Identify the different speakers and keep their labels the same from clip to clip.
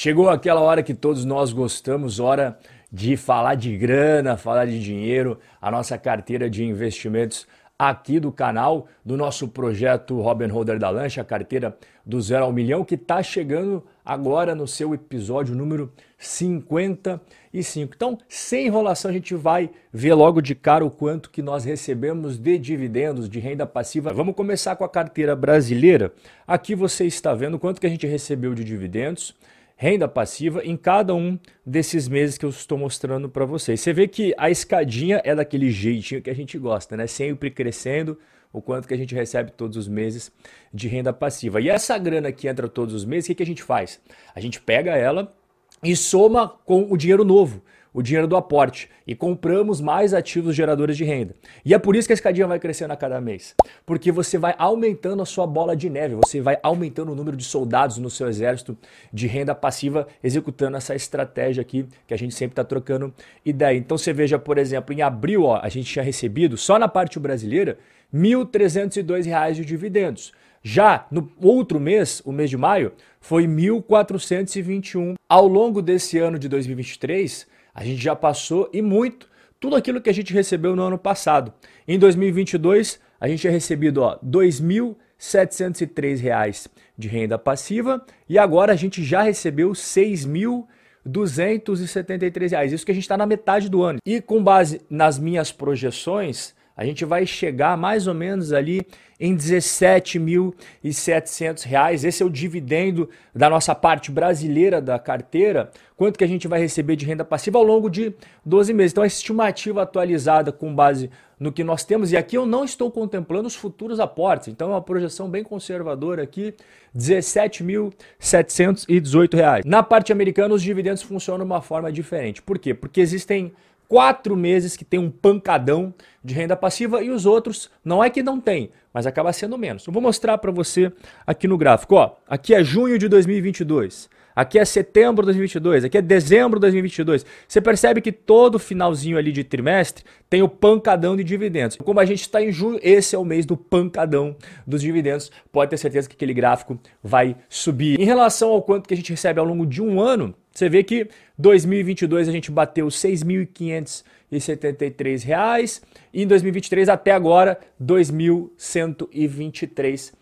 Speaker 1: Chegou aquela hora que todos nós gostamos, hora de falar de grana, falar de dinheiro, a nossa carteira de investimentos aqui do canal, do nosso projeto Robin Holder da Lancha, a carteira do zero ao milhão, que está chegando agora no seu episódio número 55. Então, sem enrolação, a gente vai ver logo de cara o quanto que nós recebemos de dividendos, de renda passiva. Vamos começar com a carteira brasileira. Aqui você está vendo quanto que a gente recebeu de dividendos renda passiva em cada um desses meses que eu estou mostrando para vocês. Você vê que a escadinha é daquele jeitinho que a gente gosta, né? Sempre crescendo o quanto que a gente recebe todos os meses de renda passiva. E essa grana que entra todos os meses, o que, que a gente faz? A gente pega ela e soma com o dinheiro novo o dinheiro do aporte e compramos mais ativos geradores de renda. E é por isso que a escadinha vai crescendo a cada mês, porque você vai aumentando a sua bola de neve, você vai aumentando o número de soldados no seu exército de renda passiva, executando essa estratégia aqui que a gente sempre está trocando ideia. Então você veja, por exemplo, em abril ó, a gente tinha recebido, só na parte brasileira, R$ 1.302 de dividendos. Já no outro mês, o mês de maio, foi 1.421. Ao longo desse ano de 2023, a gente já passou e muito tudo aquilo que a gente recebeu no ano passado. Em 2022, a gente tinha recebido R$ 2.703 de renda passiva e agora a gente já recebeu R$ 6.273. Isso que a gente está na metade do ano. E com base nas minhas projeções, a gente vai chegar mais ou menos ali em 17.700 reais. Esse é o dividendo da nossa parte brasileira da carteira. Quanto que a gente vai receber de renda passiva ao longo de 12 meses. Então, a estimativa atualizada com base no que nós temos. E aqui eu não estou contemplando os futuros aportes. Então, é uma projeção bem conservadora aqui, R$ 17.718. Na parte americana, os dividendos funcionam de uma forma diferente. Por quê? Porque existem quatro meses que tem um pancadão de renda passiva e os outros não é que não tem, mas acaba sendo menos. Eu vou mostrar para você aqui no gráfico. Ó, aqui é junho de 2022, aqui é setembro de 2022, aqui é dezembro de 2022. Você percebe que todo finalzinho ali de trimestre tem o pancadão de dividendos. Como a gente está em junho, esse é o mês do pancadão dos dividendos. Pode ter certeza que aquele gráfico vai subir. Em relação ao quanto que a gente recebe ao longo de um ano, você vê que 2022 a gente bateu R$ 6.573 e em 2023 até agora R$ 2.123.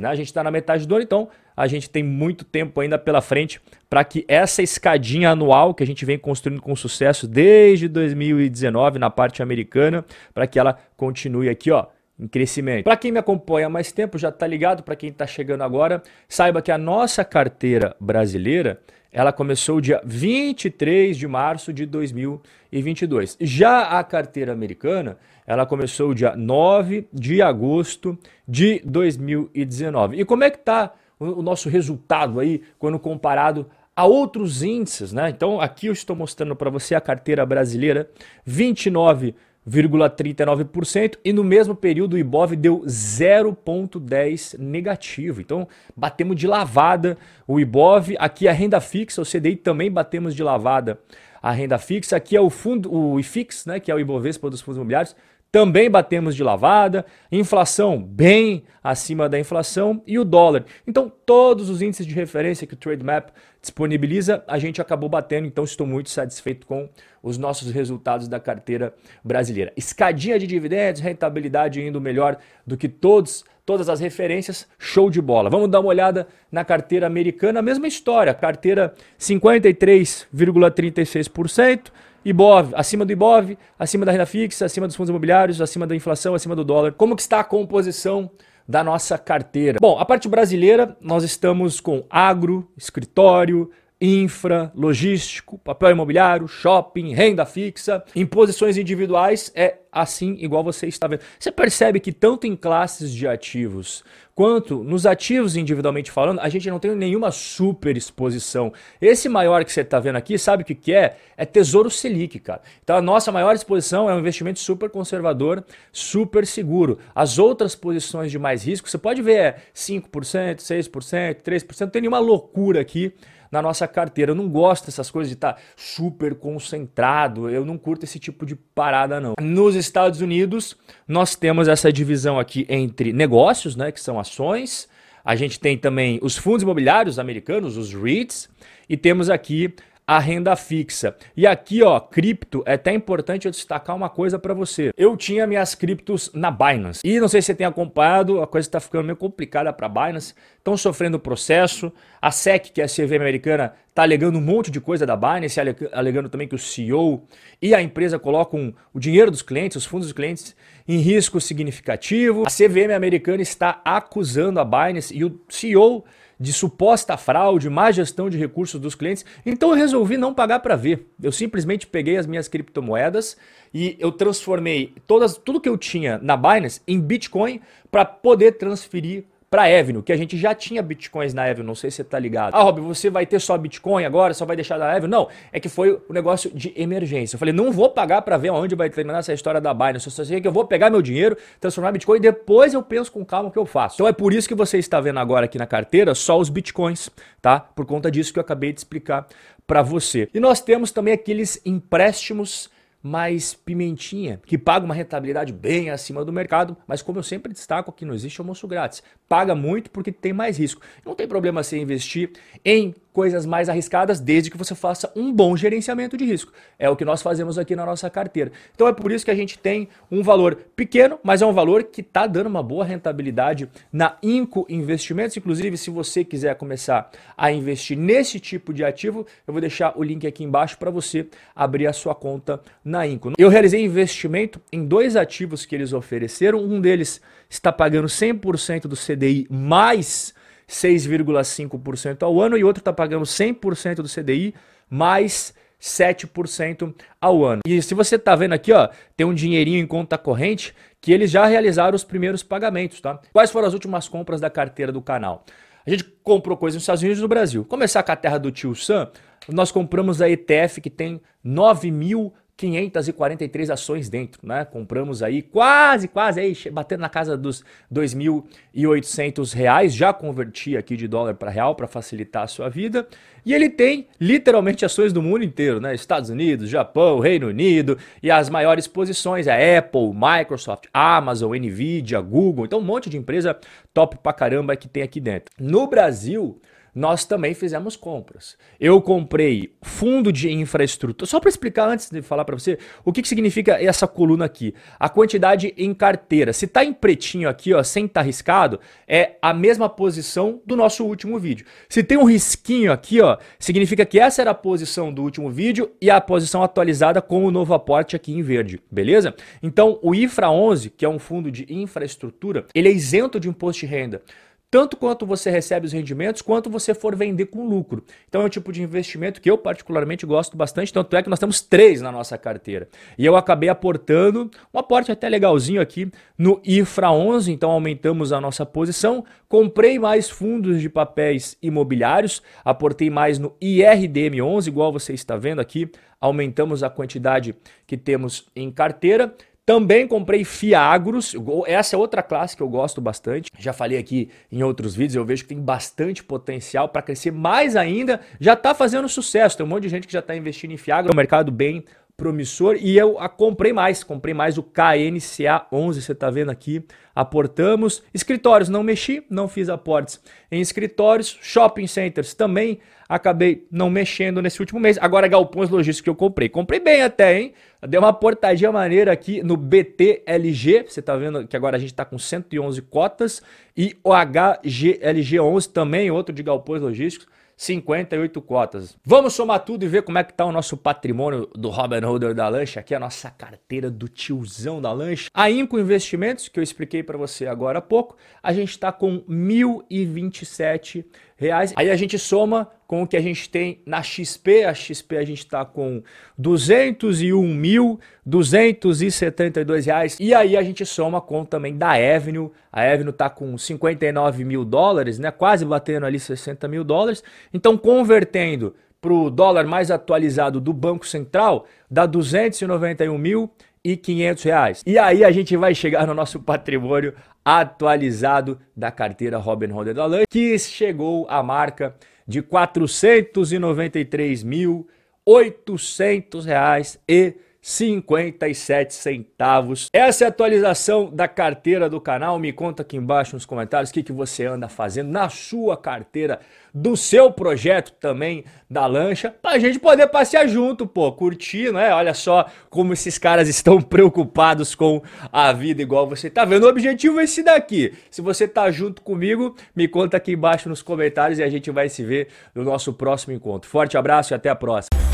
Speaker 1: Né? A gente está na metade do ano, então a gente tem muito tempo ainda pela frente para que essa escadinha anual que a gente vem construindo com sucesso desde 2019 na parte americana, para que ela continue aqui, ó, em crescimento. Para quem me acompanha há mais tempo, já está ligado, para quem está chegando agora, saiba que a nossa carteira brasileira ela começou dia 23 de março de 2022. Já a carteira americana, ela começou dia 9 de agosto de 2019. E como é que está o nosso resultado aí quando comparado a outros índices, né? Então aqui eu estou mostrando para você a carteira brasileira 29 0,39% e no mesmo período o Ibov deu 0,10 negativo. Então batemos de lavada o Ibov, aqui a renda fixa, o CDI também batemos de lavada a renda fixa. Aqui é o fundo, o IFIX, né, que é o Ibovespa dos fundos imobiliários, também batemos de lavada, inflação bem acima da inflação e o dólar. Então, todos os índices de referência que o Trademap disponibiliza, a gente acabou batendo, então estou muito satisfeito com os nossos resultados da carteira brasileira. Escadinha de dividendos, rentabilidade indo melhor do que todos todas as referências, show de bola. Vamos dar uma olhada na carteira americana, mesma história, carteira 53,36%, Ibov, acima do Ibov, acima da renda fixa, acima dos fundos imobiliários, acima da inflação, acima do dólar. Como que está a composição da nossa carteira? Bom, a parte brasileira, nós estamos com agro, escritório, infra, logístico, papel imobiliário, shopping, renda fixa, em posições individuais é assim igual você está vendo. Você percebe que tanto em classes de ativos quanto nos ativos individualmente falando, a gente não tem nenhuma super exposição. Esse maior que você está vendo aqui, sabe o que, que é? É Tesouro Selic, cara. Então a nossa maior exposição é um investimento super conservador, super seguro. As outras posições de mais risco, você pode ver é 5%, 6%, 3%, não tem nenhuma loucura aqui na nossa carteira. Eu não gosto dessas coisas de estar tá super concentrado, eu não curto esse tipo de parada não. Nos Estados Unidos, nós temos essa divisão aqui entre negócios, né, que são ações, a gente tem também os fundos imobiliários americanos, os REITs, e temos aqui a renda fixa. E aqui, ó, cripto, é até importante eu destacar uma coisa para você. Eu tinha minhas criptos na Binance. E não sei se você tem acompanhado, a coisa está ficando meio complicada para Binance. Estão sofrendo processo. A SEC, que é a CV americana, está alegando um monte de coisa da Binance, alegando também que o CEO e a empresa colocam o dinheiro dos clientes, os fundos dos clientes, em risco significativo. A CVM americana está acusando a Binance e o CEO de suposta fraude, má gestão de recursos dos clientes. Então eu resolvi não pagar para ver. Eu simplesmente peguei as minhas criptomoedas e eu transformei todas, tudo que eu tinha na Binance em Bitcoin para poder transferir para Avenue, que a gente já tinha bitcoins na Avenue, não sei se você tá ligado. Ah, Rob, você vai ter só bitcoin agora, só vai deixar da Avenue? Não, é que foi o um negócio de emergência. Eu falei, não vou pagar para ver onde vai terminar essa história da Binance, eu só sei que eu vou pegar meu dinheiro, transformar bitcoin e depois eu penso com calma o que eu faço. Então é por isso que você está vendo agora aqui na carteira só os bitcoins, tá? Por conta disso que eu acabei de explicar para você. E nós temos também aqueles empréstimos mais pimentinha, que paga uma rentabilidade bem acima do mercado, mas como eu sempre destaco aqui, não existe almoço grátis. Paga muito porque tem mais risco. Não tem problema você investir em coisas mais arriscadas, desde que você faça um bom gerenciamento de risco. É o que nós fazemos aqui na nossa carteira. Então é por isso que a gente tem um valor pequeno, mas é um valor que está dando uma boa rentabilidade na Inco Investimentos. Inclusive, se você quiser começar a investir nesse tipo de ativo, eu vou deixar o link aqui embaixo para você abrir a sua conta na Inco. Eu realizei investimento em dois ativos que eles ofereceram. Um deles está pagando 100% do CDI mais 6,5% ao ano e outro está pagando 100% do CDI mais 7% ao ano. E se você está vendo aqui, ó, tem um dinheirinho em conta corrente que eles já realizaram os primeiros pagamentos, tá? Quais foram as últimas compras da carteira do canal? A gente comprou coisas nos Estados Unidos e no Brasil. Começar com a terra do tio Sam, nós compramos a ETF que tem 9 mil 543 ações dentro, né? Compramos aí quase, quase aí, batendo na casa dos 2.800 reais. Já converti aqui de dólar para real para facilitar a sua vida. E ele tem literalmente ações do mundo inteiro, né? Estados Unidos, Japão, Reino Unido e as maiores posições, a Apple, Microsoft, Amazon, Nvidia, Google. Então um monte de empresa top pra caramba que tem aqui dentro. No Brasil, nós também fizemos compras. Eu comprei fundo de infraestrutura. Só para explicar antes de falar para você o que, que significa essa coluna aqui. A quantidade em carteira. Se está em pretinho aqui, ó, sem estar tá riscado, é a mesma posição do nosso último vídeo. Se tem um risquinho aqui, ó, significa que essa era a posição do último vídeo e a posição atualizada com o novo aporte aqui em verde, beleza? Então, o IFRA 11, que é um fundo de infraestrutura, ele é isento de imposto de renda tanto quanto você recebe os rendimentos, quanto você for vender com lucro. Então é um tipo de investimento que eu particularmente gosto bastante, tanto é que nós temos três na nossa carteira. E eu acabei aportando um aporte até legalzinho aqui no IFRA 11, então aumentamos a nossa posição, comprei mais fundos de papéis imobiliários, aportei mais no IRDM 11, igual você está vendo aqui, aumentamos a quantidade que temos em carteira. Também comprei Fiagros, essa é outra classe que eu gosto bastante. Já falei aqui em outros vídeos, eu vejo que tem bastante potencial para crescer mais ainda. Já está fazendo sucesso, tem um monte de gente que já está investindo em Fiagro, é um mercado bem promissor e eu a comprei mais, comprei mais o KNCA 11, você está vendo aqui, aportamos. Escritórios, não mexi, não fiz aportes em escritórios. Shopping centers também acabei não mexendo nesse último mês. Agora galpões logísticos que eu comprei, comprei bem até, hein? Deu uma portadinha maneira aqui no BTLG, você está vendo que agora a gente está com 111 cotas e o HGLG 11 também, outro de galpões logísticos 58 cotas. Vamos somar tudo e ver como é que tá o nosso patrimônio do Robin Holder da lancha, aqui a nossa carteira do tiozão da lancha. A Inco Investimentos, que eu expliquei para você agora há pouco, a gente está com 1.027 reais. Aí a gente soma com o que a gente tem na XP. A XP a gente está com 201.272 reais. E aí a gente soma com também da Avenue. A Avenue está com 59 mil dólares, né? Quase batendo ali 60 mil dólares. Então, convertendo para o dólar mais atualizado do Banco Central, dá 291 mil e 500 reais. E aí a gente vai chegar no nosso patrimônio atualizado da carteira Robin Hood da Lan, que chegou à marca de 493.800 reais e 57 centavos. Essa é a atualização da carteira do canal. Me conta aqui embaixo nos comentários o que, que você anda fazendo na sua carteira, do seu projeto também da lancha, pra gente poder passear junto, pô, curtir, né? Olha só como esses caras estão preocupados com a vida igual você tá vendo. O objetivo é esse daqui. Se você tá junto comigo, me conta aqui embaixo nos comentários e a gente vai se ver no nosso próximo encontro. Forte abraço e até a próxima.